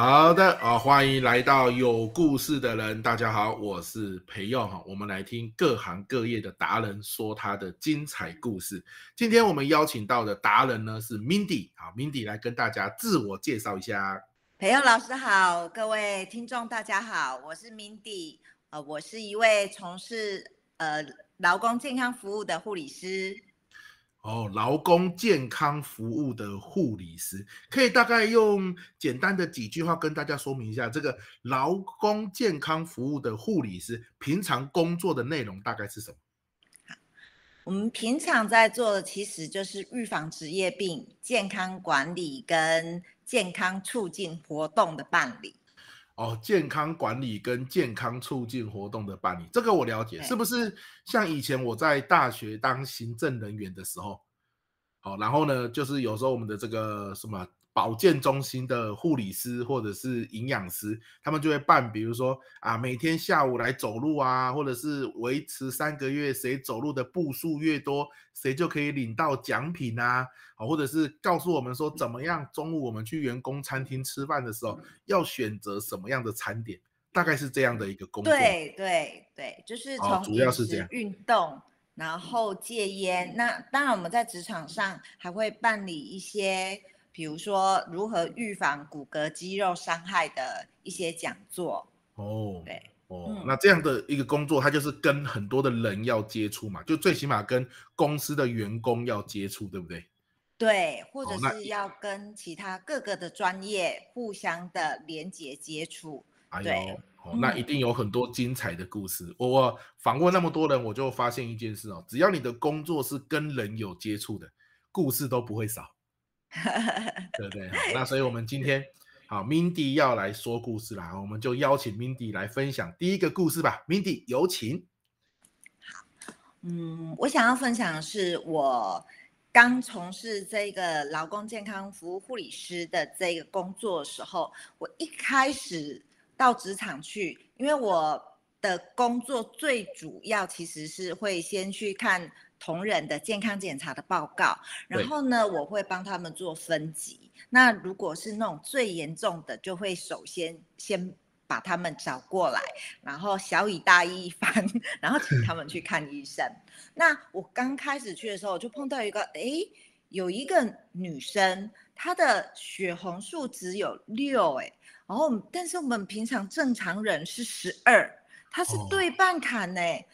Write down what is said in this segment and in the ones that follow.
好的啊，欢迎来到有故事的人。大家好，我是培祐哈。我们来听各行各业的达人说他的精彩故事。今天我们邀请到的达人呢是 Mindy 啊，Mindy 来跟大家自我介绍一下。培祐老师好，各位听众大家好，我是 Mindy，呃，我是一位从事呃劳工健康服务的护理师。哦，劳工健康服务的护理师，可以大概用简单的几句话跟大家说明一下，这个劳工健康服务的护理师平常工作的内容大概是什么？好，我们平常在做的其实就是预防职业病、健康管理跟健康促进活动的办理。哦，健康管理跟健康促进活动的办理，这个我了解，是不是像以前我在大学当行政人员的时候，好，然后呢，就是有时候我们的这个什么。保健中心的护理师或者是营养师，他们就会办，比如说啊，每天下午来走路啊，或者是维持三个月，谁走路的步数越多，谁就可以领到奖品啊，啊，或者是告诉我们说怎么样，中午我们去员工餐厅吃饭的时候要选择什么样的餐点，大概是这样的一个工作。对对对，就是从主要是这样，运动，然后戒烟。那当然我们在职场上还会办理一些。比如说如何预防骨骼肌肉伤害的一些讲座哦，对哦、嗯，那这样的一个工作，它就是跟很多的人要接触嘛，就最起码跟公司的员工要接触，对不对？对，或者是要跟其他各个的专业互相的连接接触。哎呦，哦，那一定有很多精彩的故事。嗯、我访问那么多人，我就发现一件事哦，只要你的工作是跟人有接触的，故事都不会少。对对，那所以我们今天好，Mindy 要来说故事啦，我们就邀请 Mindy 来分享第一个故事吧。Mindy 有请。好，嗯，我想要分享的是我刚从事这个劳工健康服务护理师的这个工作的时候，我一开始到职场去，因为我的工作最主要其实是会先去看。同仁的健康检查的报告，然后呢，我会帮他们做分级。那如果是那种最严重的，就会首先先把他们找过来，然后小以大义一番，然后请他们去看医生。那我刚开始去的时候，我就碰到一个，哎，有一个女生，她的血红素只有六，哎，然后但是我们平常正常人是十二。他是对半砍呢、欸，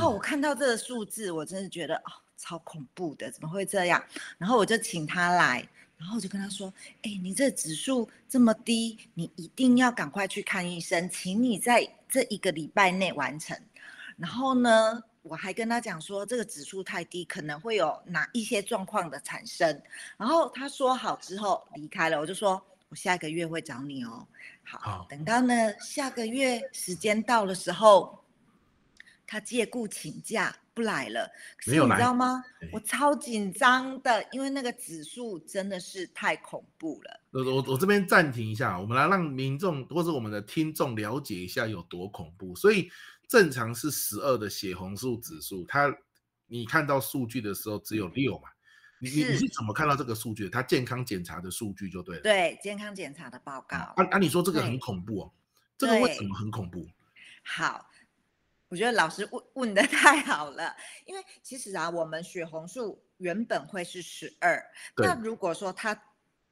哦，我看到这个数字，我真的觉得哦，超恐怖的，怎么会这样？然后我就请他来，然后我就跟他说，哎，你这指数这么低，你一定要赶快去看医生，请你在这一个礼拜内完成。然后呢，我还跟他讲说，这个指数太低，可能会有哪一些状况的产生。然后他说好之后离开了，我就说。我下个月会找你哦。好，好，等到呢下个月时间到的时候，他借故请假不来了。可是你知道吗？我超紧张的，因为那个指数真的是太恐怖了。我我我这边暂停一下，我们来让民众或者我们的听众了解一下有多恐怖。所以正常是十二的血红素指数，它你看到数据的时候只有六嘛。你你你是怎么看到这个数据？他健康检查的数据就对了。对，健康检查的报告。啊啊！你说这个很恐怖哦，这个为什么很恐怖？好，我觉得老师问问的 太好了，因为其实啊，我们血红素原本会是十二，那如果说他。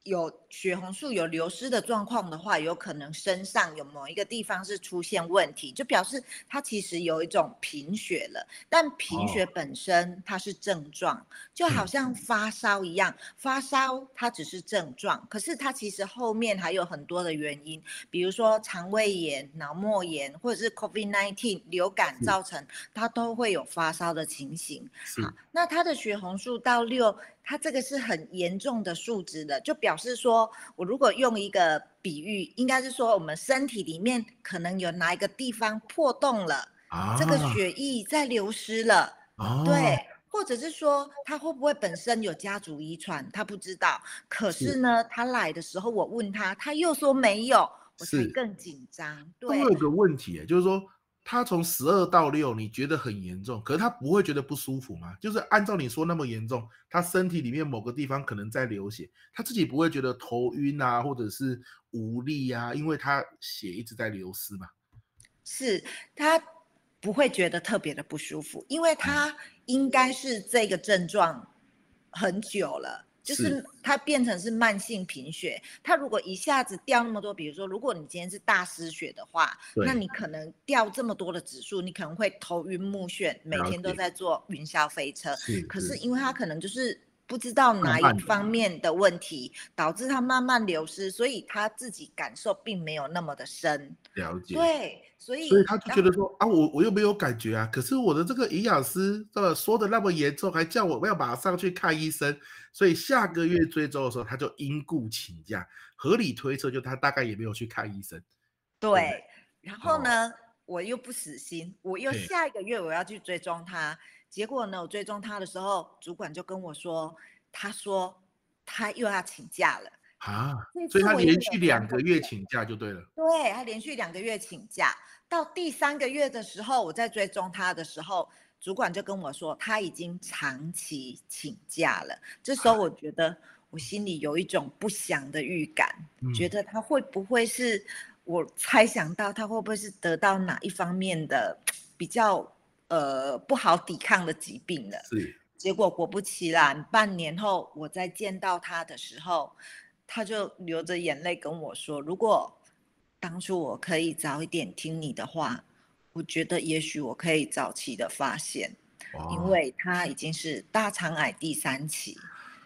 有血红素有流失的状况的话，有可能身上有某一个地方是出现问题，就表示它其实有一种贫血了。但贫血本身它是症状，哦、就好像发烧一样，发烧它只是症状，可是它其实后面还有很多的原因，比如说肠胃炎、脑膜炎或者是 COVID-19 流感造成，它都会有发烧的情形。好，那它的血红素到六。它这个是很严重的数值的，就表示说，我如果用一个比喻，应该是说我们身体里面可能有哪一个地方破洞了，啊、这个血液在流失了，啊、对，或者是说他会不会本身有家族遗传，他不知道，可是呢，是他来的时候我问他，他又说没有，我才更紧张。对，我有个问题，就是说。他从十二到六，你觉得很严重，可是他不会觉得不舒服吗？就是按照你说那么严重，他身体里面某个地方可能在流血，他自己不会觉得头晕啊，或者是无力啊，因为他血一直在流失嘛。是他不会觉得特别的不舒服，因为他应该是这个症状很久了。就是。它变成是慢性贫血，它如果一下子掉那么多，比如说，如果你今天是大失血的话，那你可能掉这么多的指数，你可能会头晕目眩，每天都在坐云霄飞车。可是。因为它可能就是不知道哪一方面的问题导致他慢慢流失，所以他自己感受并没有那么的深。了解。对。所以，所以他就觉得说啊，我我又没有感觉啊，可是我的这个营养师这说的那么严重，还叫我要马上去看医生，所以下个月追踪的时候，他就因故请假。合理推测，就他大概也没有去看医生。对，对然后呢，哦，我又不死心，我又下一个月我要去追踪他。结果呢，我追踪他的时候，主管就跟我说，他说他又要请假了。啊，所以他连续两个月请假就对了。对，他连续两个月请假，到第三个月的时候，我在追踪他的时候，主管就跟我说他已经长期请假了。这时候我觉得我心里有一种不祥的预感，啊、觉得他会不会是我猜想到他会不会是得到哪一方面的比较呃不好抵抗的疾病了？是。结果果不其然，半年后我再见到他的时候。他就流着眼泪跟我说：“如果当初我可以早一点听你的话，我觉得也许我可以早期的发现，因为他已经是大肠癌第三期，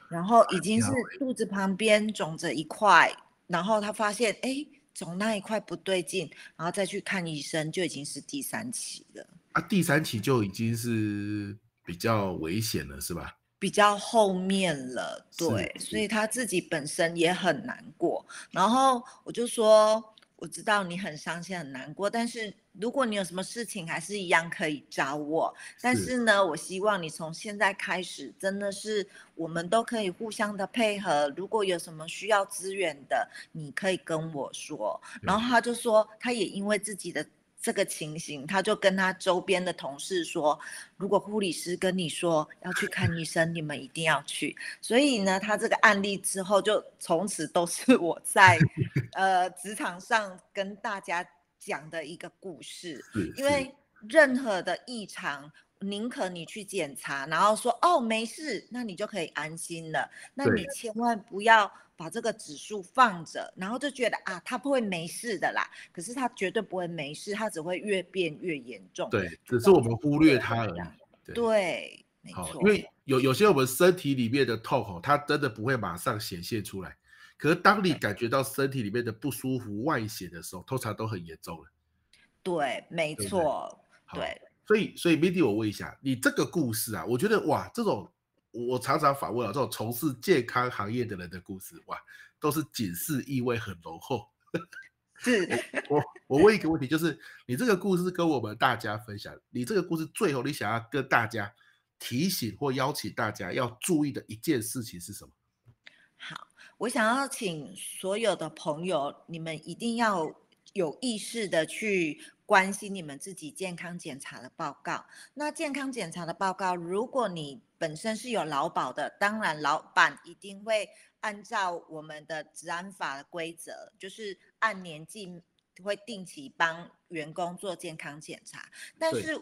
然后已经是肚子旁边肿着一块，然后他发现哎，肿那一块不对劲，然后再去看医生，就已经是第三期了。啊，第三期就已经是比较危险了，是吧？”比较后面了，对，所以他自己本身也很难过。然后我就说，我知道你很伤心、很难过，但是如果你有什么事情，还是一样可以找我。但是呢，我希望你从现在开始，真的是我们都可以互相的配合。如果有什么需要资源的，你可以跟我说。然后他就说，他也因为自己的。这个情形，他就跟他周边的同事说：“如果护理师跟你说要去看医生，你们一定要去。”所以呢，他这个案例之后，就从此都是我在 呃职场上跟大家讲的一个故事。因为任何的异常，宁可你去检查，然后说哦没事，那你就可以安心了。那你千万不要。把这个指数放着，然后就觉得啊，他不会没事的啦。可是他绝对不会没事，他只会越变越严重。对，只是我们忽略它而已。对，对没错。因为有有些我们身体里面的痛吼，它真的不会马上显现出来。可是当你感觉到身体里面的不舒服外显的时候，通常都很严重了。对，没错。对，对。所以，所以 Mindy，我问一下，你这个故事啊，我觉得哇，这种。我常常访问啊这种从事健康行业的人的故事，哇，都是警示意味很浓厚。是我我问一个问题，就是你这个故事跟我们大家分享，你这个故事最后你想要跟大家提醒或邀请大家要注意的一件事情是什么？好，我想要请所有的朋友，你们一定要有意识的去。关心你们自己健康检查的报告。那健康检查的报告，如果你本身是有劳保的，当然老板一定会按照我们的治安法的规则，就是按年纪会定期帮员工做健康检查。但是，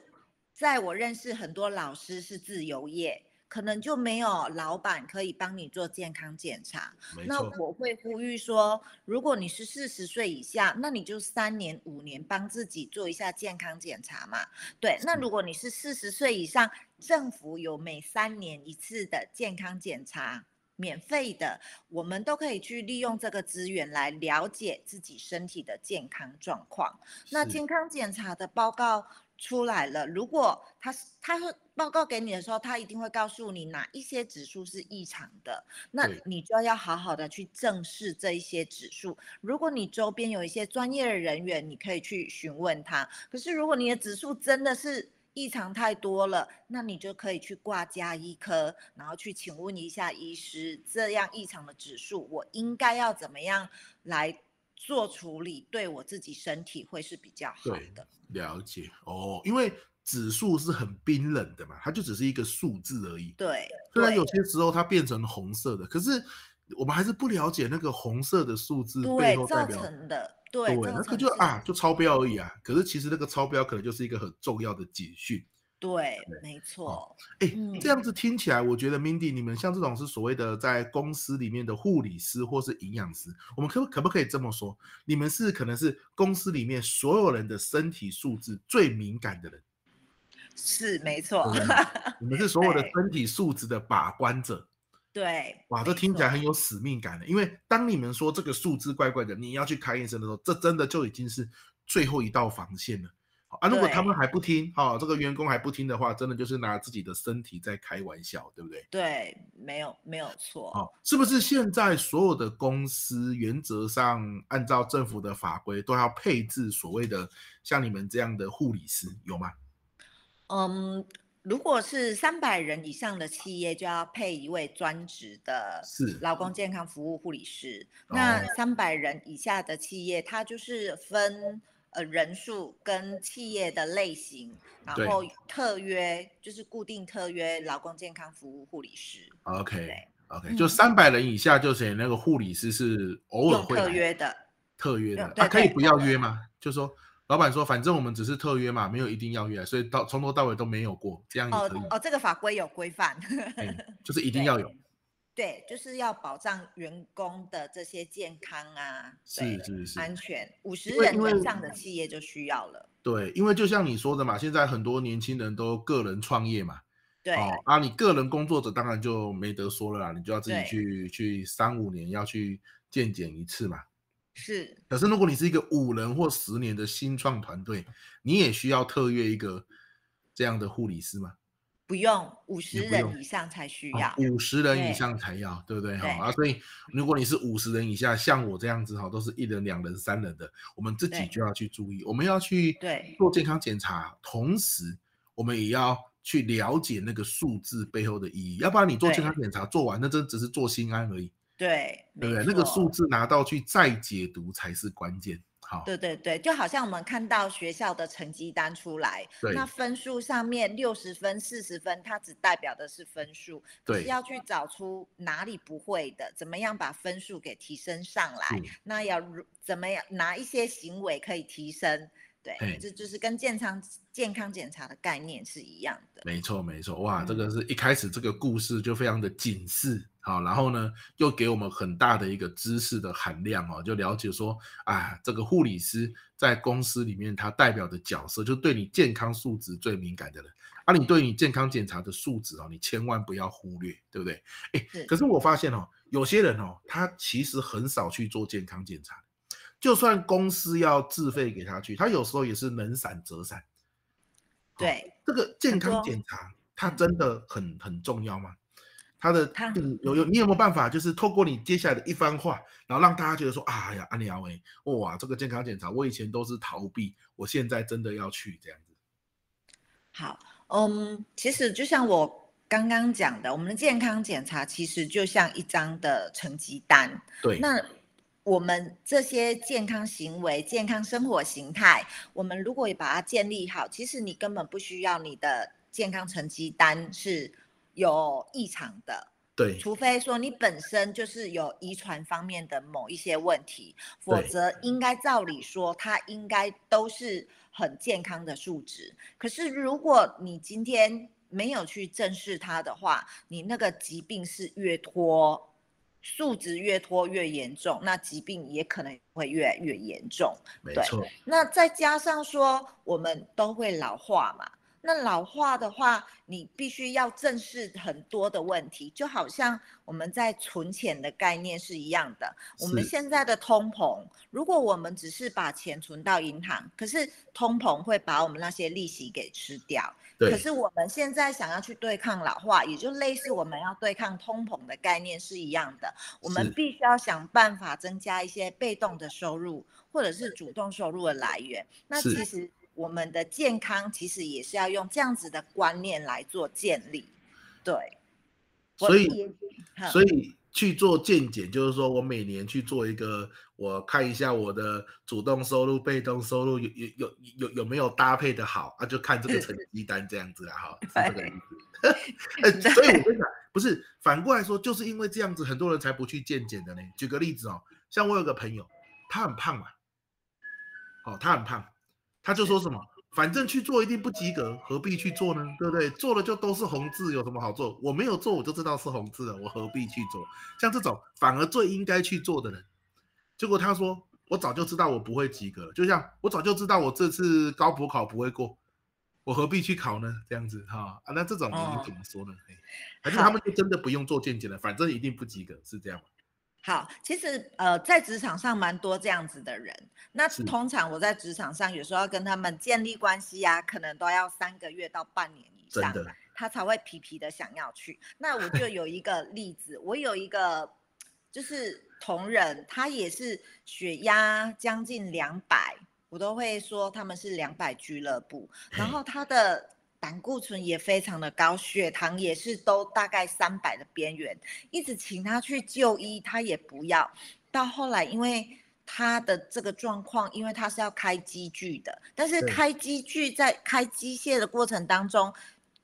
在我认识很多老师是自由业。可能就没有老板可以帮你做健康检查。那我会呼吁说，如果你是四十岁以下，那你就三年五年帮自己做一下健康检查嘛。对，那如果你是四十岁以上，政府有每三年一次的健康检查，免费的，我们都可以去利用这个资源来了解自己身体的健康状况。那健康检查的报告。出来了，如果他他说报告给你的时候，他一定会告诉你哪一些指数是异常的，那你就要好好的去正视这一些指数。如果你周边有一些专业的人员，你可以去询问他。可是如果你的指数真的是异常太多了，那你就可以去挂加医科，然后去请问一下医师，这样异常的指数我应该要怎么样来做处理，对我自己身体会是比较好的。了解哦，因为指数是很冰冷的嘛，它就只是一个数字而已。对，虽然有些时候它变成红色的，可是我们还是不了解那个红色的数字背后代表造成的。对，对，那个就啊，就超标而已啊。可是其实那个超标可能就是一个很重要的警讯。对，没错。哎，这样子听起来，我觉得 Mindy，你们像这种是所谓的在公司里面的护理师或是营养师，我们可可不可以这么说？你们是可能是公司里面所有人的身体素质最敏感的人。是，没错。你们是所有的身体素质的把关者。对，哇，这听起来很有使命感的。因为当你们说这个数字怪怪的，你要去开验生的时候，这真的就已经是最后一道防线了。啊，如果他们还不听，哈，这个员工还不听的话，真的就是拿自己的身体在开玩笑，对不对？对，没有没有错。好，是不是现在所有的公司原则上按照政府的法规都要配置所谓的像你们这样的护理师，有吗？嗯。如果是三百人以上的企业，就要配一位专职的是劳工健康服务护理师。那三百人以下的企业，它就是分呃人数跟企业的类型，然后特约就是固定特约劳工健康服务护理师。OK OK，就三百人以下就写那个护理师是偶尔会特约的，特约的，他、啊、可以不要约吗？就说。老板说：“反正我们只是特约嘛，没有一定要约，所以到从头到尾都没有过，这样也可以。”哦哦，这个法规有规范，就是一定要有对。就是要保障员工的这些健康啊，是是是，安全。五十人以上的企业就需要了。对，因为就像你说的嘛，现在很多年轻人都个人创业嘛，对、哦、啊，你个人工作者当然就没得说了啦，你就要自己去去三五年要去健检一次嘛。是，可是如果你是一个五人或十年的新创团队，你也需要特约一个这样的护理师吗？不用，五十人以上才需要。五十人以上才要，对，对不对？哈啊，所以如果你是五十人以下，像我这样子哈，都是一人、两人、三人的，我们自己就要去注意，我们要去做健康检查，同时我们也要去了解那个数字背后的意义，要不然你做健康检查做完，那真只是做心安而已。对，对对，那个数字拿到去再解读才是关键。好，对对对，就好像我们看到学校的成绩单出来，那分数上面六十分、四十分，它只代表的是分数，对，是要去找出哪里不会的，怎么样把分数给提升上来，那要怎么样哪一些行为可以提升？对，这就是跟健康健康检查的概念是一样的。没错，没错，哇，这个是一开始这个故事就非常的警示，好，然后呢，又给我们很大的一个知识的含量哦，就了解说，啊，这个护理师在公司里面他代表的角色，就对你健康素质最敏感的人，啊，你对你健康检查的素质哦，你千万不要忽略，对不对？哎，可是我发现哦，有些人哦，他其实很少去做健康检查。就算公司要自费给他去，他有时候也是能闪则闪。对，这个健康检查，它真的很很重要吗？他的有有，你有没有办法，就是透过你接下来的一番话，然后让大家觉得说，哎呀，安利阿威，哇，这个健康检查，我以前都是逃避，我现在真的要去这样子。好，嗯，其实就像我刚刚讲的，我们的健康检查其实就像一张的成绩单。对，那。我们这些健康行为、健康生活形态，我们如果也把它建立好，其实你根本不需要你的健康成绩单是有异常的。对，除非说你本身就是有遗传方面的某一些问题，否则应该照理说它应该都是很健康的数值。可是如果你今天没有去正视它的话，你那个疾病是越拖。数值越拖越严重，那疾病也可能会越来越严重。没错。对，那再加上说，我们都会老化嘛。那老化的话，你必须要正视很多的问题，就好像我们在存钱的概念是一样的。我们现在的通膨，如果我们只是把钱存到银行，可是通膨会把我们那些利息给吃掉。可是我们现在想要去对抗老化，也就类似我们要对抗通膨的概念是一样的。我们必须要想办法增加一些被动的收入，或者是主动收入的来源。那其实。我们的健康其实也是要用这样子的观念来做建立，对。所以，所以去做健检，就是说我每年去做一个，我看一下我的主动收入、被动收入有有有有有没有搭配的好啊，就看这个成绩单这样子啦，哈，是这个意思。所以我跟你讲，不是反过来说，就是因为这样子，很多人才不去健检的呢。举个例子哦，像我有个朋友，他很胖嘛，哦，他很胖，他就说什么？反正去做一定不及格，何必去做呢？对不对？做了就都是红字，有什么好做？我没有做，我就知道是红字了，我何必去做？像这种反而最应该去做的人，结果他说我早就知道我不会及格，就像我早就知道我这次高普考不会过，我何必去考呢？这样子哈啊，那这种你怎么说呢？哦、还是他们就真的不用做见解了，反正一定不及格，是这样吗？好，其实呃，在职场上蛮多这样子的人。那通常我在职场上有时候要跟他们建立关系呀、啊，可能都要三个月到半年以上，他才会皮皮的想要去。那我就有一个例子，我有一个就是同仁，他也是血压将近两百，我都会说他们是两百俱乐部。然后他的。胆固醇也非常的高，血糖也是都大概三百的边缘，一直请他去就医，他也不要。到后来，因为他的这个状况，因为他是要开机具的，但是开机具在开机械的过程当中，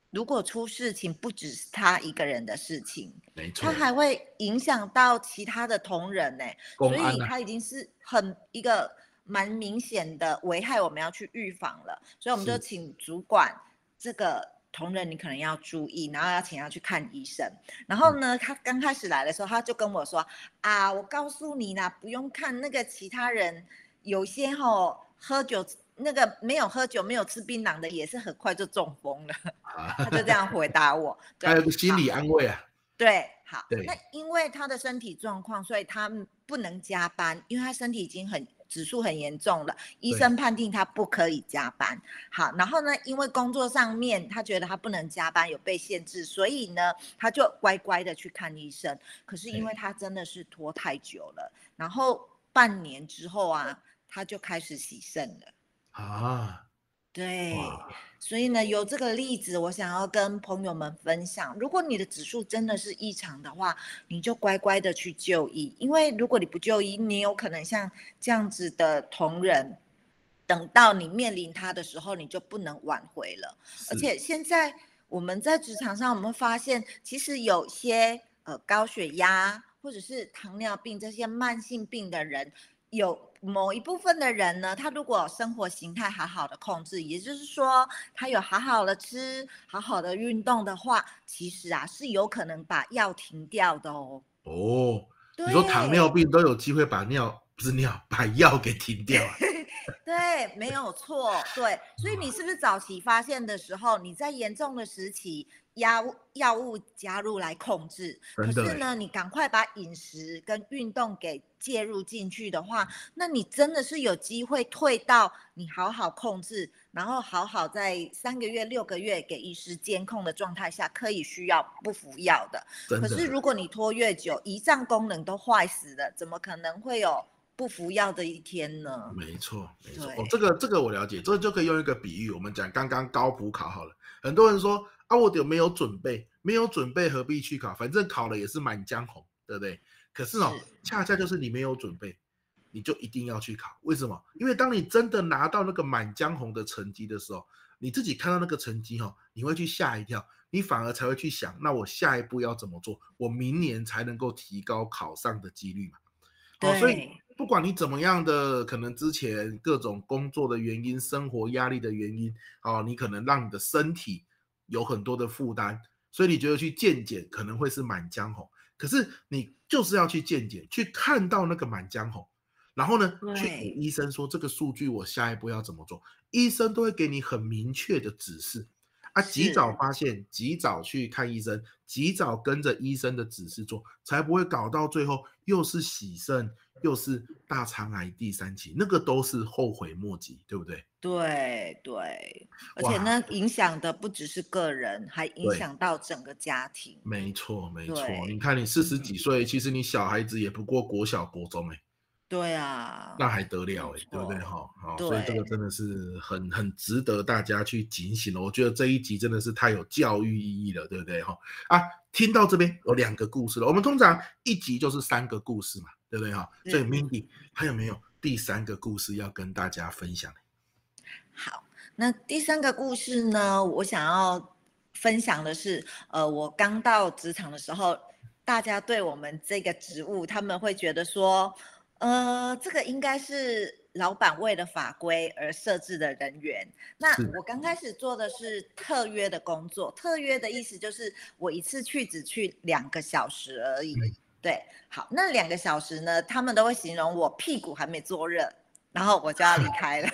如果出事情，不只是他一个人的事情，没错，他还会影响到其他的同仁呢、欸，所以他已经是很一个蛮明显的危害，我们要去预防了，所以我们就请主管。这个同仁你可能要注意，然后要请他去看医生。然后呢，他刚开始来的时候，他就跟我说：“啊，我告诉你啦，不用看那个其他人，有些吼、哦、喝酒，那个没有喝酒、没有吃槟榔的，也是很快就中风了。”他就这样回答我。他有个心理安慰啊。对，好。那因为他的身体状况，所以他不能加班，因为他身体已经很。指数很严重了，医生判定他不可以加班。好，然后呢，因为工作上面他觉得他不能加班，有被限制，所以呢，他就乖乖的去看医生。可是因为他真的是拖太久了，然后半年之后啊，他就开始洗肾了。啊。对，所以呢，有这个例子，我想要跟朋友们分享。如果你的指数真的是异常的话，你就乖乖的去就医，因为如果你不就医，你有可能像这样子的同仁，等到你面临他的时候，你就不能挽回了。而且现在我们在职场上，我们发现其实有些呃高血压或者是糖尿病这些慢性病的人。有某一部分的人呢，他如果生活形态好好的控制，也就是说他有好好的吃、好好的运动的话，其实啊是有可能把药停掉的哦。哦，你说糖尿病都有机会把尿不是尿，把药给停掉啊？对，没有错。对，所以你是不是早期发现的时候，你在严重的时期？药物药物加入来控制，可是呢，你赶快把饮食跟运动给介入进去的话，那你真的是有机会退到你好好控制，然后好好在三个月、六个月给医师监控的状态下，可以需要不服药的。可是如果你拖越久，胰脏功能都坏死了，怎么可能会有不服药的一天呢？没错，没错。哦，这个这个我了解，这就可以用一个比喻，我们讲刚刚高普考好了，很多人说。啊，我有没有准备？没有准备，何必去考？反正考了也是满江红，对不对？可是哦，恰恰就是你没有准备，你就一定要去考。为什么？因为当你真的拿到那个满江红的成绩的时候，你自己看到那个成绩哈，你会去吓一跳，你反而才会去想，那我下一步要怎么做？我明年才能够提高考上的几率嘛。哦，所以不管你怎么样的，可能之前各种工作的原因、生活压力的原因，哦，你可能让你的身体。有很多的负担，所以你觉得去健检可能会是满江红，可是你就是要去健检，去看到那个满江红，然后呢，去给医生说这个数据我下一步要怎么做，医生都会给你很明确的指示。啊，及早发现，及早去看医生，及早跟着医生的指示做，才不会搞到最后又是喜肾，又是大肠癌第三期，那个都是后悔莫及，对不对？对对，而且呢，影响的不只是个人，还影响到整个家庭。没错没错，你看你四十几岁，其实你小孩子也不过国小国中哎。对啊，那还得了哎，对不对哈？好，所以这个真的是很很值得大家去警醒了。我觉得这一集真的是太有教育意义了，对不对哈？啊，听到这边有两个故事了。我们通常一集就是三个故事嘛，对不对哈？所以 Mindy 还有没有第三个故事要跟大家分享？好，那第三个故事呢，我想要分享的是，呃，我刚到职场的时候，大家对我们这个职务，他们会觉得说。呃，这个应该是老板为了法规而设置的人员。那我刚开始做的是特约的工作，特约的意思就是我一次去只去两个小时而已。对，好，那两个小时呢，他们都会形容我屁股还没坐热，然后我就要离 开了。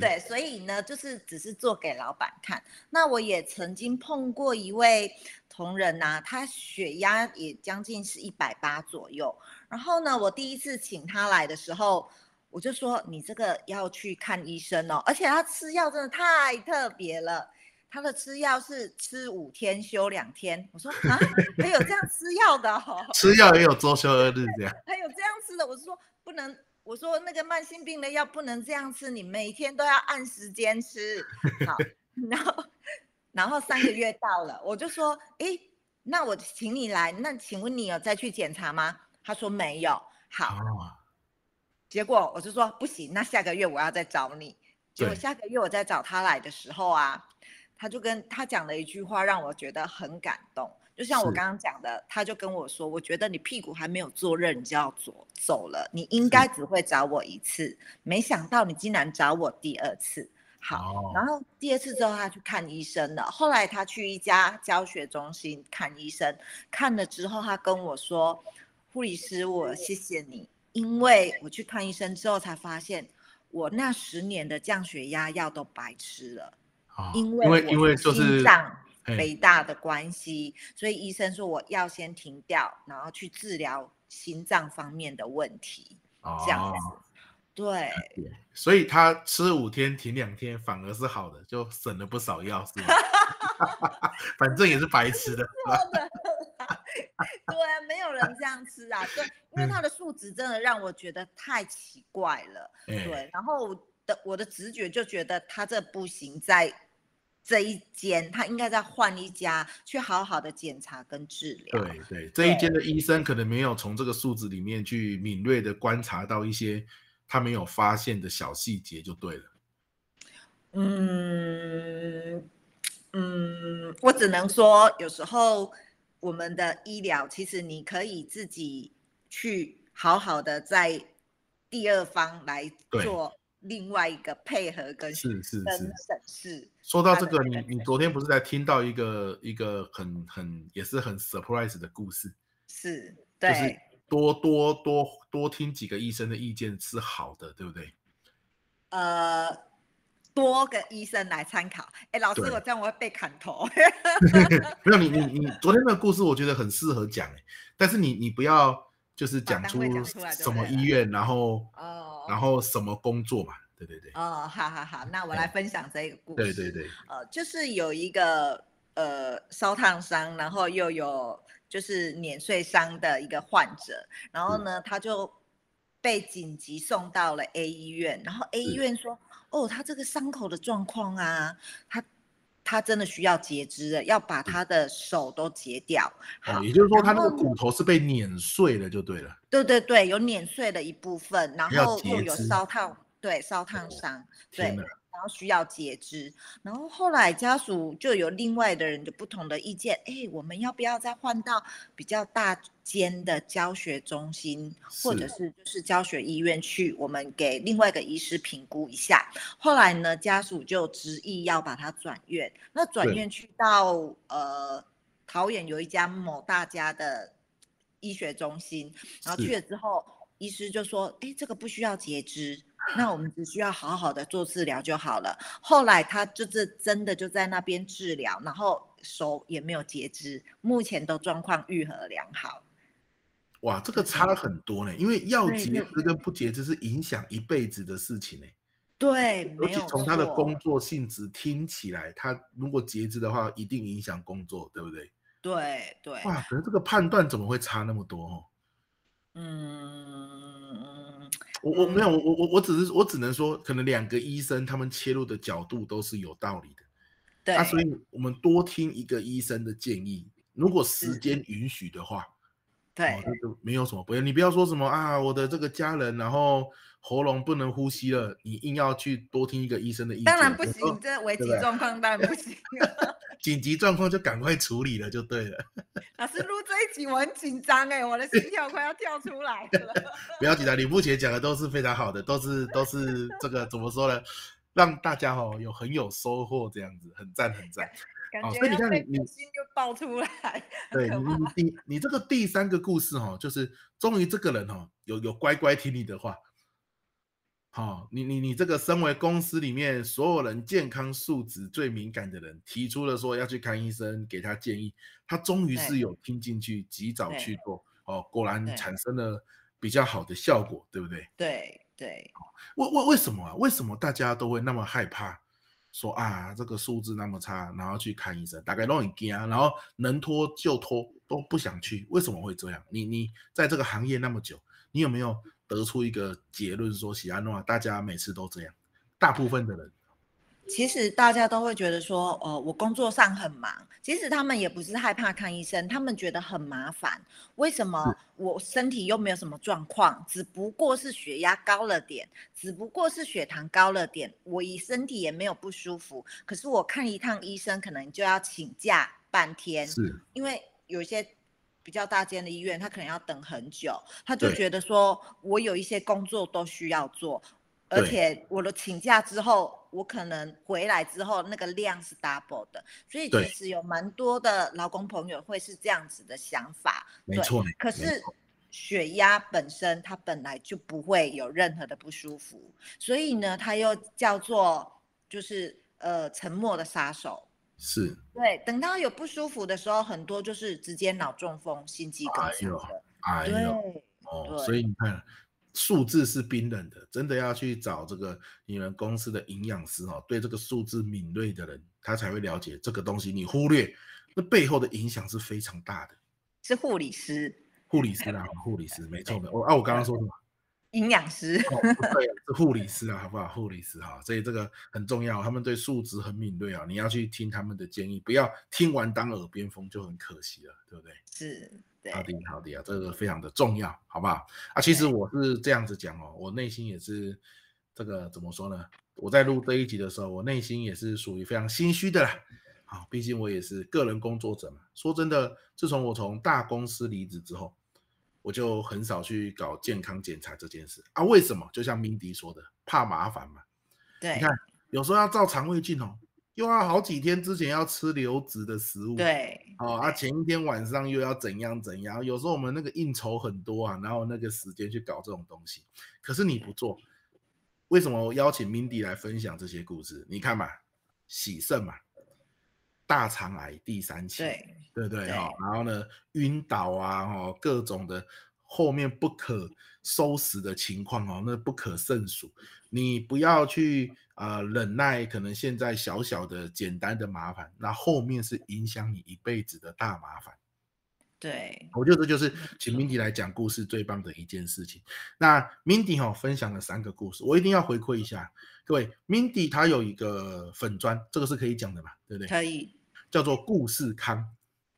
对，所以呢，就是只是做给老板看。那我也曾经碰过一位同仁呐、啊，他血压也将近是一百八左右。然后呢，我第一次请他来的时候，我就说你这个要去看医生哦，而且他吃药真的太特别了，他的吃药是吃五天休两天。我说啊，还有这样吃药的哦？吃药也有周休二日这样？还有这样吃的？我是说不能，我说那个慢性病的药不能这样吃，你每天都要按时间吃。好，然后然后三个月到了，我就说，哎，那我请你来，那请问你有再去检查吗？他说没有，好，结果我就说不行，那下个月我要再找你。结果下个月我再找他来的时候啊，他就跟他讲了一句话，让我觉得很感动。就像我刚刚讲的，他就跟我说，我觉得你屁股还没有坐热，你就要走走了，你应该只会找我一次，没想到你竟然找我第二次。好，然后第二次之后他去看医生了，后来他去一家教学中心看医生，看了之后他跟我说。护理师，我谢谢你，因为我去看医生之后才发现，我那十年的降血压药都白吃了，哦、因为因为就是心脏肥大的关系，所以医生说我要先停掉，然后去治疗心脏方面的问题，哦、这样子，对，所以他吃五天停两天反而是好的，就省了不少药，是吗？反正也是白吃 的。对啊，没有人这样吃啊。对，因为他的数值真的让我觉得太奇怪了。嗯、对，然后的我的直觉就觉得他这不行，在这一间他应该再换一家去好好的检查跟治疗。对对，这一间的医生可能没有从这个数值里面去敏锐的观察到一些他没有发现的小细节，就对了。嗯嗯，我只能说有时候。我们的医疗其实你可以自己去好好的在第二方来做另外一个配合跟是是是审视。说到这个，你你昨天不是在听到一个一个很很也是很 surprise 的故事？是，对，就是多多多多听几个医生的意见是好的，对不对？呃。多个医生来参考。哎，老师，我这样我会被砍头。没有你你你昨天的故事，我觉得很适合讲。但是你你不要就是讲出什么医院，然后哦，然后什么工作嘛，对对对。哦，好好好，那我来分享这个故事。对对对。呃，就是有一个呃烧烫伤，然后又有就是碾碎伤的一个患者，然后呢，他就被紧急送到了 A 医院，然后 A 医院说。哦，他这个伤口的状况啊，他他真的需要截肢了，要把他的手都截掉。好，也就是说，他那个骨头是被碾碎了，就对了。对对对，有碾碎的一部分，然后又有烧烫，对，烧烫伤，对。然后需要截肢，然后后来家属就有另外的人的不同的意见，哎，我们要不要再换到比较大间的教学中心，或者是就是教学医院去，我们给另外一个医师评估一下。后来呢，家属就执意要把他转院，那转院去到呃桃园有一家某大家的医学中心，然后去了之后，医师就说，哎，这个不需要截肢。那我们只需要好好的做治疗就好了。后来他就是真的就在那边治疗，然后手也没有截肢，目前都状况愈合良好。哇，这个差很多呢，因为要截肢跟不截肢是影响一辈子的事情呢。对，而且从他的工作性质听起来，他如果截肢的话，一定影响工作，对不对？对对。哇，可是这个判断怎么会差那么多？嗯。我我没有，我我我只是我只能说，可能两个医生他们切入的角度都是有道理的。对，啊，所以我们多听一个医生的建议，如果时间允许的话，对，哦，那就没有什么不要，你不要说什么啊，我的这个家人然后喉咙不能呼吸了，你硬要去多听一个医生的意见，当然不行，这危急状况当然不行。紧急状况就赶快处理了就对了。老师录这一集我很紧张哎，我的心跳快要跳出来了。不要紧张，你目前讲的都是非常好的，都是 都是这个怎么说呢？让大家哦有很有收获，这样子很赞很赞。哦，所以你看你你心就爆出来。对你你你这个第三个故事哈，就是终于这个人哈有有乖乖听你的话。好，你你你这个身为公司里面所有人健康素质最敏感的人，提出了说要去看医生，给他建议，他终于是有听进去，及早去做。哦，果然产生了比较好的效果，对不对？对对。为为为什么啊？为什么大家都会那么害怕？说啊，这个数字那么差，然后去看医生，大概都很惊，然后能拖就拖，都不想去。为什么会这样？你你在这个行业那么久，你有没有？得出一个结论说，喜安诺，大家每次都这样，大部分的人，其实大家都会觉得说，呃，我工作上很忙，其实他们也不是害怕看医生，他们觉得很麻烦。为什么我身体又没有什么状况，只不过是血压高了点，只不过是血糖高了点，我一身体也没有不舒服，可是我看一趟医生可能就要请假半天，是因为有些。比较大间的医院，他可能要等很久，他就觉得说，我有一些工作都需要做，而且我的请假之后，我可能回来之后那个量是 double 的，所以其实有蛮多的劳工朋友会是这样子的想法。没错，可是血压本身它本来就不会有任何的不舒服，所以呢，它又叫做就是呃沉默的杀手。是对，等到有不舒服的时候，很多就是直接脑中风、心肌梗塞的。哎呦，哎呦，哦，所以你看，数字是冰冷的，真的要去找这个你们公司的营养师哦，对这个数字敏锐的人，他才会了解这个东西。你忽略，那背后的影响是非常大的。是护理师，护理师啊，护理师，没错的。我啊，我刚刚说什么？营养师、哦，对，是护理师啊，好不好？护理师哈，所以这个很重要，他们对数值很敏锐啊，你要去听他们的建议，不要听完当耳边风就很可惜了，对不对？是，对，好的，好的啊，这个非常的重要，好不好？啊，其实我是这样子讲哦，我内心也是这个怎么说呢？我在录这一集的时候，我内心也是属于非常心虚的啦。好，毕竟我也是个人工作者嘛。说真的，自从我从大公司离职之后。我就很少去搞健康检查这件事啊？为什么？就像 Mindy 说的，怕麻烦嘛。对，你看有时候要照肠胃镜哦，又要好几天之前要吃流质的食物。对，哦啊，前一天晚上又要怎样怎样？有时候我们那个应酬很多啊，然后那个时间去搞这种东西。可是你不做，为什么我邀请 Mindy 来分享这些故事？你看嘛，喜肾嘛。大肠癌第三期，对对对哈，然后呢，晕倒啊，哦，各种的后面不可收拾的情况哦，那不可胜数。你不要去呃忍耐，可能现在小小的简单的麻烦，那后面是影响你一辈子的大麻烦。对，我觉得这就是请 Mindy 来讲故事最棒的一件事情。那 Mindy 哈分享了三个故事，我一定要回馈一下各位。Mindy 他有一个粉砖，这个是可以讲的吧？对不对？可以。叫做故事康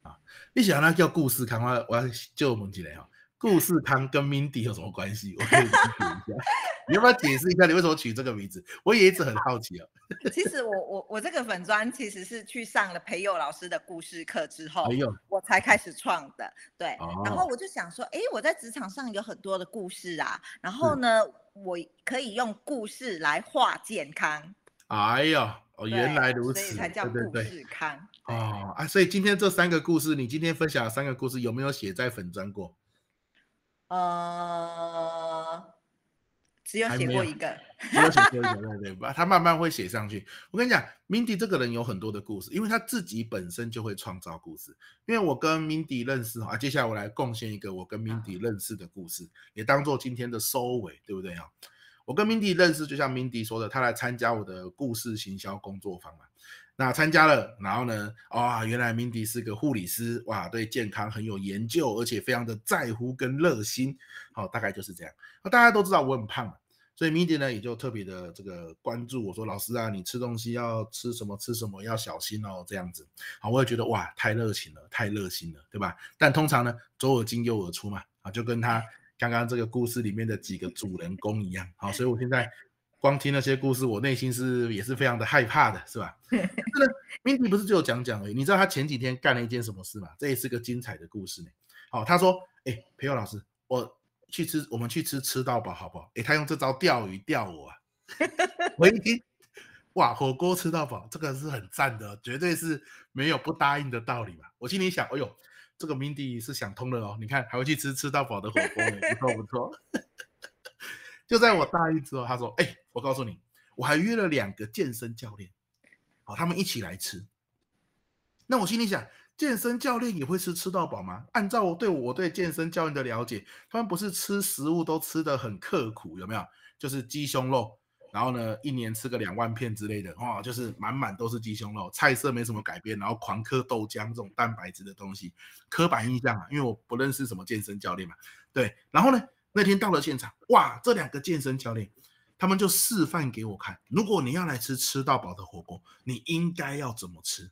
啊，你想让他叫故事康，我要我要就问起来哈，故事康跟 Mindy 有什么关系？我可以理解一下，你要不要解释一下你为什么取这个名字？我也一直很好奇哦。其实我我我这个粉砖其实是去上了培佑老师的故事课之后，我才开始创的。对，然后我就想说，哎，我在职场上有很多的故事啊，然后呢，我可以用故事来画健康。哎呀。哦，原来如此，所以才叫故事康。哦啊，所以今天这三个故事，你今天分享的三个故事有没有写在粉专过？呃，只有写过一个，只有写过一个，对对吧？他慢慢会写上去。我跟你讲，Mindy 这个人有很多的故事，因为他自己本身就会创造故事。因为我跟 Mindy 认识啊，接下来我来贡献一个我跟 Mindy 认识的故事，也当做今天的收尾，对不对啊？我跟 Mindy 认识，就像 Mindy 说的，他来参加我的故事行销工作坊嘛。那参加了，然后呢，哇，原来 Mindy 是个护理师，哇，对健康很有研究，而且非常的在乎跟热心，好，大概就是这样。那大家都知道我很胖嘛，所以 Mindy 呢也就特别的这个关注我说，老师啊，你吃东西要吃什么吃什么要小心哦，这样子。好，我也觉得哇，太热情了，太热心了，对吧？但通常呢，左耳进右耳出嘛，啊，就跟他刚刚这个故事里面的几个主人公一样，好，所以我现在。光听那些故事，我内心是也是非常的害怕的，是吧？真的，Mindy 不是只有讲讲而已。你知道他前几天干了一件什么事吗？这也是个精彩的故事呢。好，他说：“哎，培友老师，我去吃，我们去吃吃到饱，好不好？”哎，他用这招钓鱼钓我啊！我一听，哇，火锅吃到饱，这个是很赞的，绝对是没有不答应的道理吧。我心里想，哎呦，这个 Mindy 是想通了哦。你看，还会去吃吃到饱的火锅，不错不错。就在我大一之后，他说：“哎、我告诉你，我还约了两个健身教练，好，他们一起来吃。那我心里想，健身教练也会吃吃到饱吗？按照我对我对健身教练的了解，他们不是吃食物都吃得很刻苦，有没有？就是鸡胸肉，然后呢，一年吃个两万片之类的，哇，就是满满都是鸡胸肉，菜色没什么改变，然后狂喝豆浆这种蛋白质的东西。刻板印象啊，因为我不认识什么健身教练嘛，对，然后呢？”那天到了现场，哇，这两个健身教练，他们就示范给我看，如果你要来吃吃到饱的火锅，你应该要怎么吃？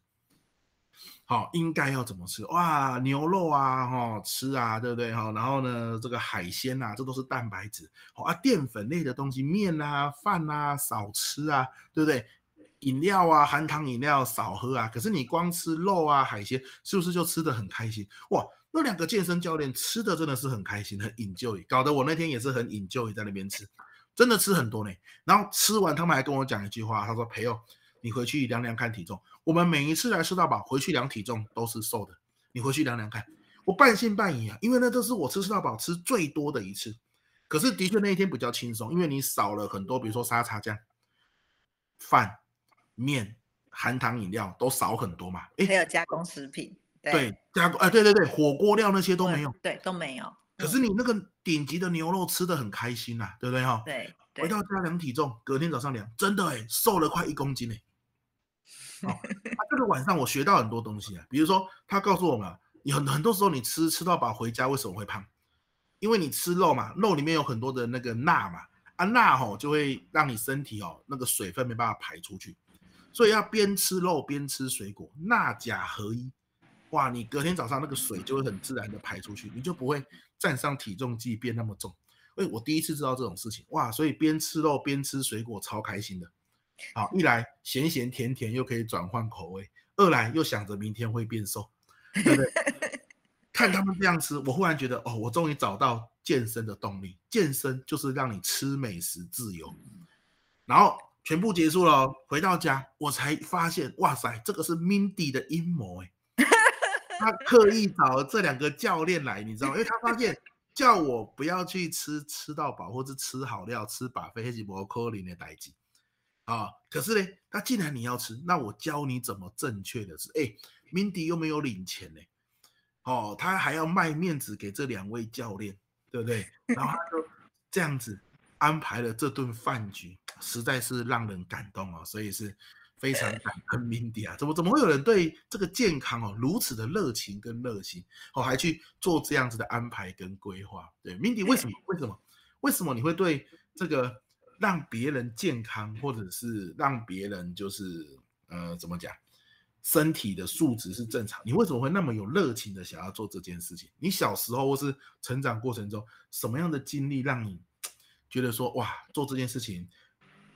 好，应该要怎么吃？哇，牛肉啊，哈，吃啊，对不对？哈，然后呢，这个海鲜啊，这都是蛋白质。好啊，淀粉类的东西，面啊、饭啊，少吃啊，对不对？饮料啊，含糖饮料少喝啊。可是你光吃肉啊、海鲜，是不是就吃得很开心？哇！那两个健身教练吃的真的是很开心，很 enjoy，搞得我那天也是很 enjoy 在那边吃，真的吃很多呢。然后吃完，他们还跟我讲一句话，他说：“培友，你回去量量看体重。我们每一次来吃到饱，回去量体重都是瘦的。你回去量量看。”我半信半疑啊，因为那都是我吃吃到饱吃最多的一次。可是的确那一天比较轻松，因为你少了很多，比如说沙茶酱、饭、面、含糖饮料都少很多嘛。哎，还有加工食品。对，对，加工，啊，对对对，火锅料那些都没有，对，对，都没有。可是你那个顶级的牛肉吃的很开心呐、啊，对不对哈？对，回到家量体重，隔天早上量，真的哎，瘦了快一公斤哎。哦，这个晚上我学到很多东西啊，比如说他告诉我们，你很很多时候你吃吃到饱回家为什么会胖？因为你吃肉嘛，肉里面有很多的那个钠嘛，啊钠吼就会让你身体哦那个水分没办法排出去，所以要边吃肉边吃水果，钠钾合一。哇，你隔天早上那个水就会很自然的排出去，你就不会站上体重计变那么重。哎，我第一次知道这种事情，哇，所以边吃肉边吃水果超开心的。好，一来咸咸甜甜又可以转换口味，二来又想着明天会变瘦，对不对？看他们这样吃，我忽然觉得，哦，我终于找到健身的动力。健身就是让你吃美食自由。然后全部结束了，回到家我才发现，哇塞，这个是 Mindy 的阴谋，哎。他刻意找这两个教练来，你知道吗？因为他发现叫我不要去吃吃到饱，或是吃好料、吃 buffet 黑吉伯克林的代志啊。可是呢，他既然你要吃，那我教你怎么正确的吃。哎，Mindy 又没有领钱呢，哦，他还要卖面子给这两位教练，对不对？然后他就这样子安排了这顿饭局，实在是让人感动哦，所以是。非常感恩 Mindy 啊，怎么怎么会有人对这个健康哦如此的热情跟热心哦，还去做这样子的安排跟规划？对，Mindy 为什么？为什么？为什么你会对这个让别人健康，或者是让别人就是呃怎么讲，身体的素质是正常？你为什么会那么有热情的想要做这件事情？你小时候或是成长过程中什么样的经历让你觉得说哇做这件事情？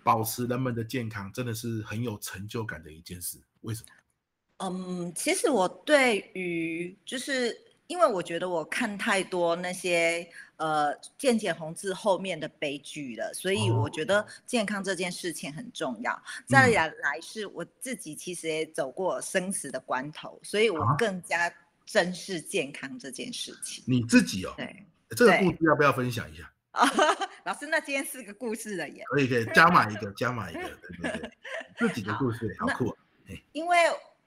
保持人们的健康真的是很有成就感的一件事。为什么？嗯，其实我对于就是因为我觉得我看太多那些呃健检红字后面的悲剧了，所以我觉得健康这件事情很重要。哦、再来来是我自己其实也走过生死的关头，所以我更加珍视健康这件事情。你自己哦，对，这个故事要不要分享一下？老师，那今天是个故事了耶！可以可以加码一个，加码一个，对对对，自己的故事 好酷啊！因为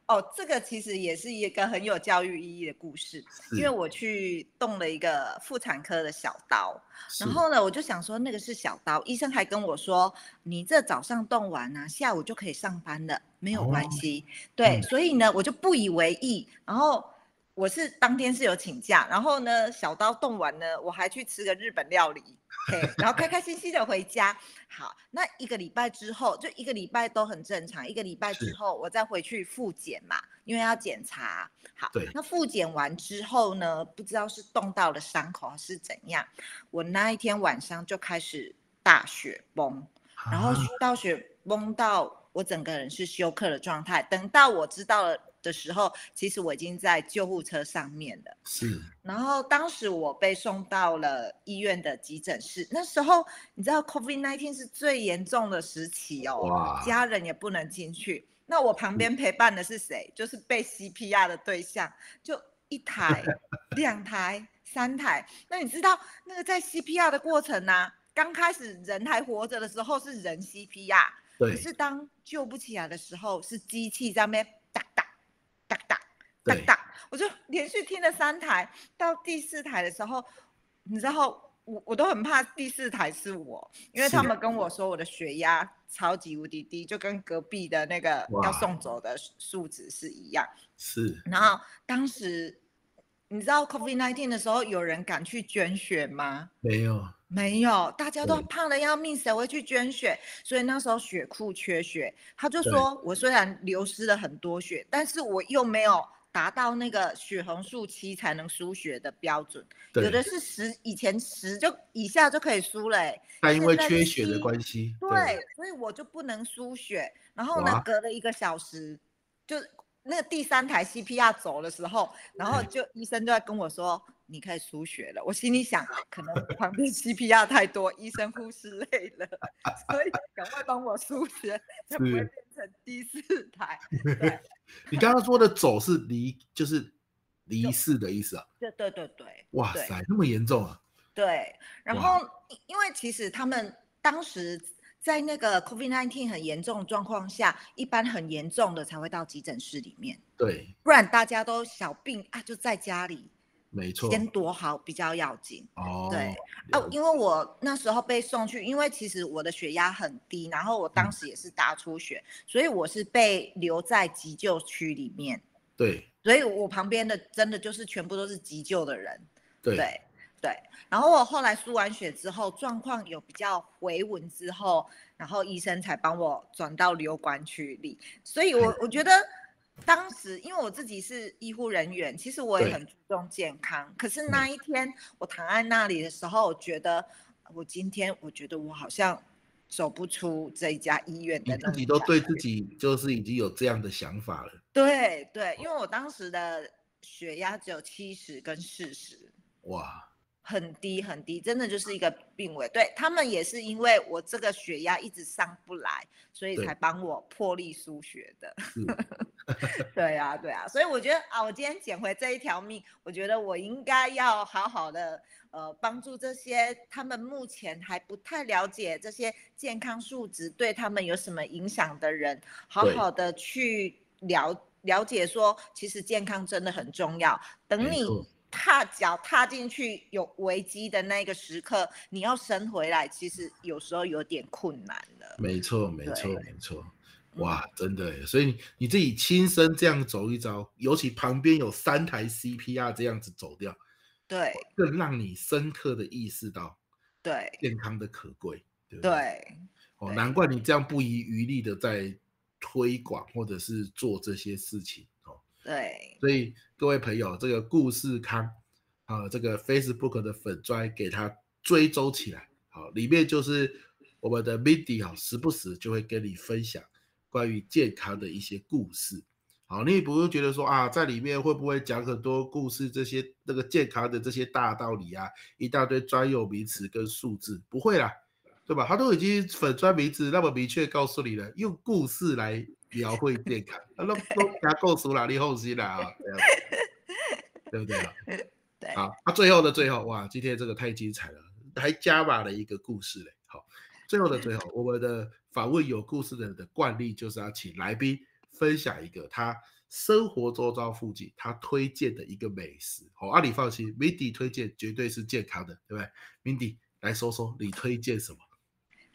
哦，这个其实也是一个很有教育意义的故事，因为我去动了一个妇产科的小刀，然后呢，我就想说那个是小刀，医生还跟我说，你这早上动完呢、啊，下午就可以上班了，没有关系。哦、对、嗯，所以呢，我就不以为意，然后。我是当天是有请假，然后呢，小刀动完呢，我还去吃个日本料理，okay, 然后开开心心的回家。好，那一个礼拜之后，就一个礼拜都很正常。一个礼拜之后，我再回去复检嘛，因为要检查。好，那复检完之后呢，不知道是动到了伤口还是怎样，我那一天晚上就开始大雪崩，然后到雪崩到我整个人是休克的状态。等到我知道了。的时候，其实我已经在救护车上面了。是。然后当时我被送到了医院的急诊室。那时候你知道，COVID-19 是最严重的时期哦。哇。家人也不能进去。那我旁边陪伴的是谁？就是被 CPR 的对象，就一台、两台、三台。那你知道那个在 CPR 的过程呢、啊？刚开始人还活着的时候是人 CPR，对。可是当救不起来的时候，是机器在那边。哒哒哒哒，我就连续听了三台，到第四台的时候，你知道我我都很怕第四台是我，因为他们跟我说我的血压超级无敌低，就跟隔壁的那个要送走的数值是一样。是。然后当时你知道 COVID-19 的时候，有人敢去捐血吗？没有。没有，大家都胖的要命，谁会去捐血？所以那时候血库缺血，他就说我虽然流失了很多血，但是我又没有达到那个血红素七才能输血的标准，有的是十，以前十就以下就可以输了，欸，但因为缺血的关系，对，对，所以我就不能输血。然后呢，隔了一个小时，就那个第三台 CPR 走的时候，然后就医生就在跟我说。你可以输血了，我心里想，可能旁边 CPR 太多，医生护士累了，所以赶快帮我输血，才不会变成第四台。对，你刚刚说的走是离，就是离世的意思啊？对对对对。哇塞，那么严重啊？对，然后因为其实他们当时在那个 COVID-19 很严重的状况下，一般很严重的才会到急诊室里面。对，不然大家都小病啊，就在家里。没错，先躲好比较要紧。哦，对，啊，因为我那时候被送去，因为其实我的血压很低，然后我当时也是大出血，嗯，所以我是被留在急救区里面。对，所以我旁边的真的就是全部都是急救的人。对对，对，然后我后来输完血之后，状况有比较回稳之后，然后医生才帮我转到留管区里，所以我我觉得。当时因为我自己是医护人员，其实我也很注重健康。可是那一天我躺在那里的时候，我觉得我今天我觉得我好像走不出这一家医院的。你自己都对自己就是已经有这样的想法了。对对，因为我当时的血压只有七十跟四十。哇。很低很低，真的就是一个病危。对，他们也是因为我这个血压一直上不来，所以才帮我破例输血的。对啊，对啊，所以我觉得啊，我今天捡回这一条命，我觉得我应该要好好的呃帮助这些他们目前还不太了解这些健康数值对他们有什么影响的人，好好的去了了解说，其实健康真的很重要。等你。踏脚踏进去有危机的那个时刻，你要升回来，其实有时候有点困难了。没错，没错，没错。哇，真的，所以你你自己亲身这样走一遭，尤其旁边有三台 CPR 这样子走掉，对，更让你深刻的意识到，对健康的可贵，对，对，哦，难怪你这样不遗余力的在推广或者是做这些事情。对，所以各位朋友，这个故事康啊，这个 Facebook 的粉砖给他追踪起来，好，里面就是我们的 Mindy 啊，时不时就会跟你分享关于健康的一些故事，好，你也不用觉得说啊，在里面会不会讲很多故事，这些那个健康的这些大道理啊，一大堆专有名词跟数字，不会啦，对吧？他都已经粉专名字那么明确告诉你了，用故事来。描绘健康，啊，都都给他构出哪里后期啦啊？对不对啊？对。好，那最后的最后，哇，今天这个太精彩了，还加码了一个故事嘞。好，最后的最后，我们的访问有故事的人的惯例就是要请来宾分享一个他生活周遭附近他推荐的一个美食。好，阿里放心，Mindy 推荐绝对是健康的，对不对？Mindy 来说说你推荐什么？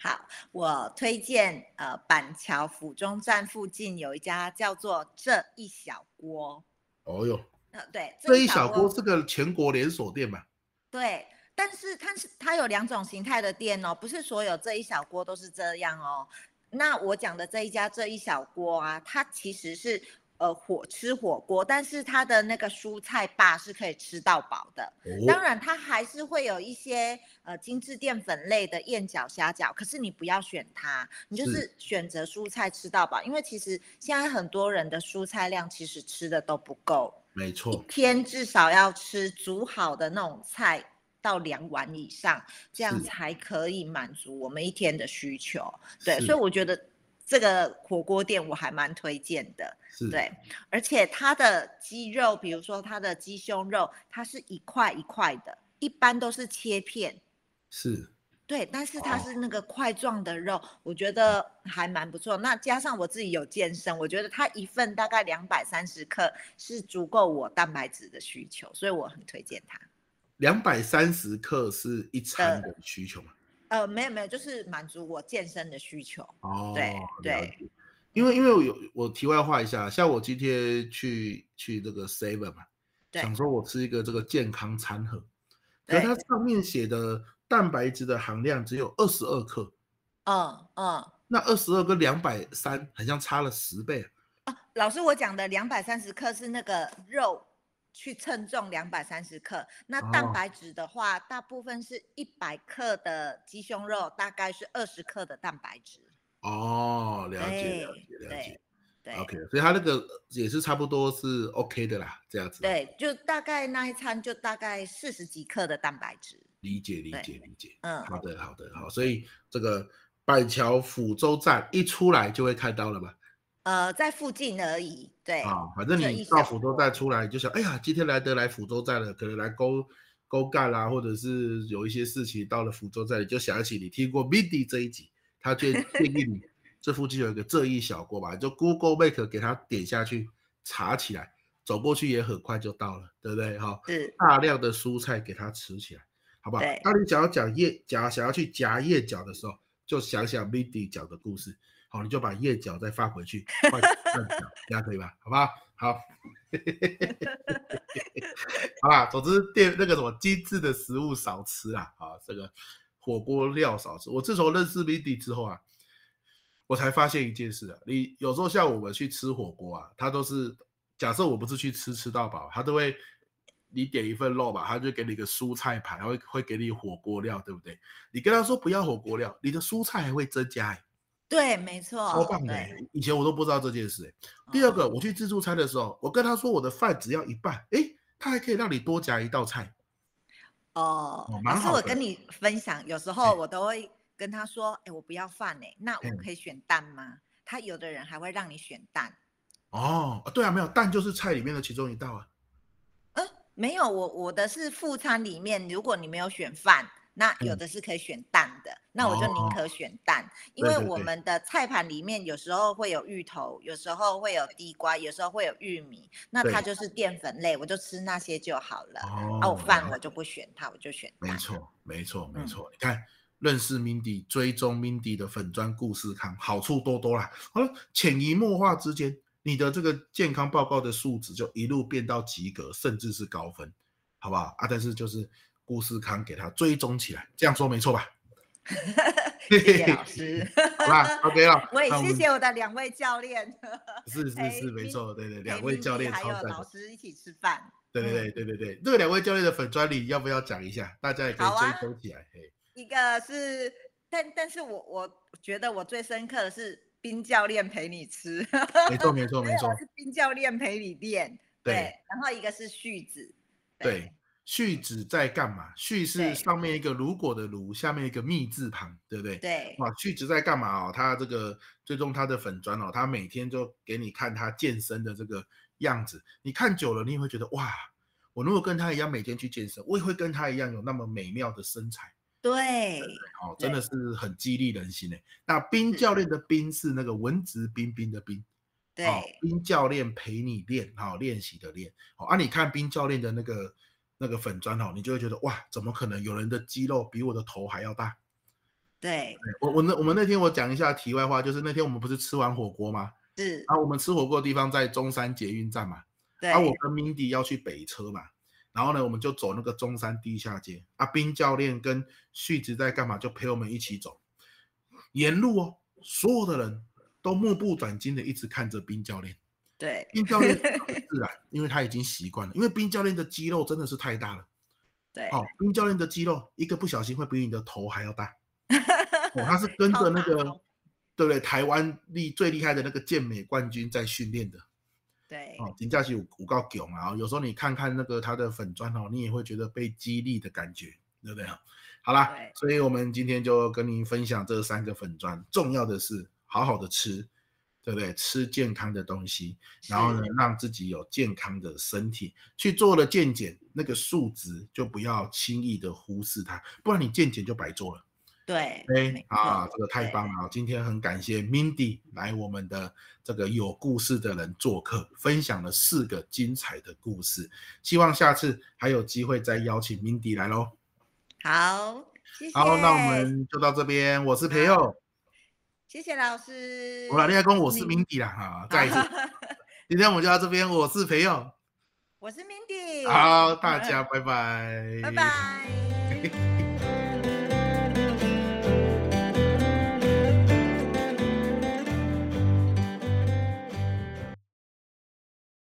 好，我推荐呃板桥府中站附近有一家叫做这一小锅。哦哟，呃对，这一小锅是个全国连锁店嘛？对，但是它是它有两种形态的店哦，不是所有这一小锅都是这样哦。那我讲的这一家这一小锅啊，它其实是。呃，火吃火锅，但是它的那个蔬菜吧是可以吃到饱的。哦、当然，它还是会有一些呃精致淀粉类的燕饺、虾饺，可是你不要选它，你就是选择蔬菜吃到饱。因为其实现在很多人的蔬菜量其实吃的都不够，没错，一天至少要吃煮好的那种菜到两碗以上，这样才可以满足我们一天的需求。对，所以我觉得。这个火锅店我还蛮推荐的，对，而且它的鸡肉，比如说它的鸡胸肉，它是一块一块的，一般都是切片，是，对，但是它是那个块状的肉，哦、我觉得还蛮不错。那加上我自己有健身，我觉得它一份大概两百三十克是足够我蛋白质的需求，所以我很推荐它。两百三十克是一餐的需求吗？呃呃，没有没有，就是满足我健身的需求。哦，对对，因为因为我有我题外话一下，像我今天去去这个 Seven 嘛，想说我吃一个这个健康餐盒，可是它上面写的蛋白质的含量只有二十二克。嗯嗯，那二十二跟两百三，好像差了十倍啊。老师，我讲的两百三十克是那个肉。去称重两百三十克，那蛋白质的话，哦、大部分是一百克的鸡胸肉，大概是二十克的蛋白质。哦，了解了解了解。对，OK，所以它那个也是差不多是 OK 的啦，这样子。对，就大概那一餐就大概四十几克的蛋白质。理解理解理解。嗯，好的好的好，所以这个板桥府州站一出来就会看到了吧？呃，在附近而已，对啊，反正你到府州站出来，就想，哎呀，今天来得来府州站了，可能来勾勾干啦，或者是有一些事情到了府州站，你就想起你听过 Mindy 这一集，他就建议你 这附近有一个这一小锅吧，就 Google Map 给他点下去查起来，走过去也很快就到了，对不对？哈，是大量的蔬菜给他吃起来，好不好？当你想要讲燕夹，想要去夹燕饺的时候，就想想 Mindy 讲的故事。好，你就把叶角再放回去，换换角，这样可以吧？好不好？好，好吧。总之，店那个什么精致的食物少吃啊，啊，这个火锅料少吃。我自从认识 Mindy 之后啊，我才发现一件事啊，你有时候像我们去吃火锅啊，他都是假设我不是去吃吃到饱，他都会你点一份肉吧，他就给你一个蔬菜盘，会会给你火锅料，对不对？你跟他说不要火锅料，你的蔬菜还会增加哎。对，没错，超棒的。以前我都不知道这件事。第二个，我去自助餐的时候，我跟他说我的饭只要一半，哎，他还可以让你多夹一道菜。哦，可是我跟你分享，有时候我都会跟他说，哎，我不要饭哎，那我可以选蛋吗？他有的人还会让你选蛋。哦，对啊，没有蛋就是菜里面的其中一道啊。嗯，没有，我我的是副餐里面，如果你没有选饭。那有的是可以选蛋的，嗯、那我就宁可选蛋，哦、因为我们的菜盘里面有时候会有芋头，有时候会有地瓜，有时候会有玉米，那它就是淀粉类，我就吃那些就好了。哦，啊、我饭我就不选它，我就选蛋。没错，没错，没错。嗯、你看，认识 Mindy，追踪 Mindy 的粉砖故事看，好处多多啦。好了，潜移默化之间，你的这个健康报告的数值就一路变到及格，甚至是高分，好不好啊？但是就是。故事康给他追踪起来，这样说没错吧？谢谢老师，好吧，OK 了。我也谢谢我的两位教练。是是是，没错，对对，两位教练还有老师一起吃饭。对对对对对对，这个两位教练的粉专里要不要讲一下？大家也可以追踪起来。一个是，但但是我我觉得我最深刻的是彬教练陪你吃。没错 没错没错，是冰教练陪你练。对，然后一个是旭子。对。续子在干嘛？续是上面一个如果的如，下面一个密字旁，对不对？对。哇，续子在干嘛哦？他这个最终他的粉砖哦，他每天就给你看他健身的这个样子。你看久了，你也会觉得哇，我如果跟他一样每天去健身，我也会跟他一样有那么美妙的身材。对。哦，真的是很激励人心诶。那冰教练的冰是那个文质彬彬的冰。对，冰教练陪你练，好练习的练，好啊，你看冰教练的那个那个粉砖哦，你就会觉得哇，怎么可能有人的肌肉比我的头还要大？对，我我那我们那天我讲一下题外话，就是那天我们不是吃完火锅吗？是啊，我们吃火锅的地方在中山捷运站嘛，对，啊，我跟 Mindy 要去北车嘛。然后呢，我们就走那个中山地下街。阿斌教练跟旭子在干嘛？就陪我们一起走。沿路哦，所有的人都目不转睛的一直看着冰教练。对，冰教练 很自然，因为他已经习惯了。因为冰教练的肌肉真的是太大了。对，哦，冰教练的肌肉一个不小心会比你的头还要大。哦，他是跟着那个，对不对？台湾厉最厉害的那个健美冠军在训练的。对哦，评价是有五高囧啊，有时候你看看那个他的粉砖哦，你也会觉得被激励的感觉，对不对？好啦，所以我们今天就跟您分享这三个粉砖，重要的是好好的吃，对不对？吃健康的东西，然后呢，让自己有健康的身体，去做了健检，那个数值就不要轻易的忽视它，不然你健检就白做了。对，哎啊，这个太棒了！今天很感谢 Mindy 来我们的这个有故事的人做客，分享了四个精彩的故事。希望下次还有机会再邀请 Mindy 来喽。好，谢谢。好，那我们就到这边。我是培佑，谢谢老师。我老弟公，我是 Mindy 啦。哈，再一次，今天我们就到这边。我是培佑，我是 Mindy。好，大家拜拜，拜拜。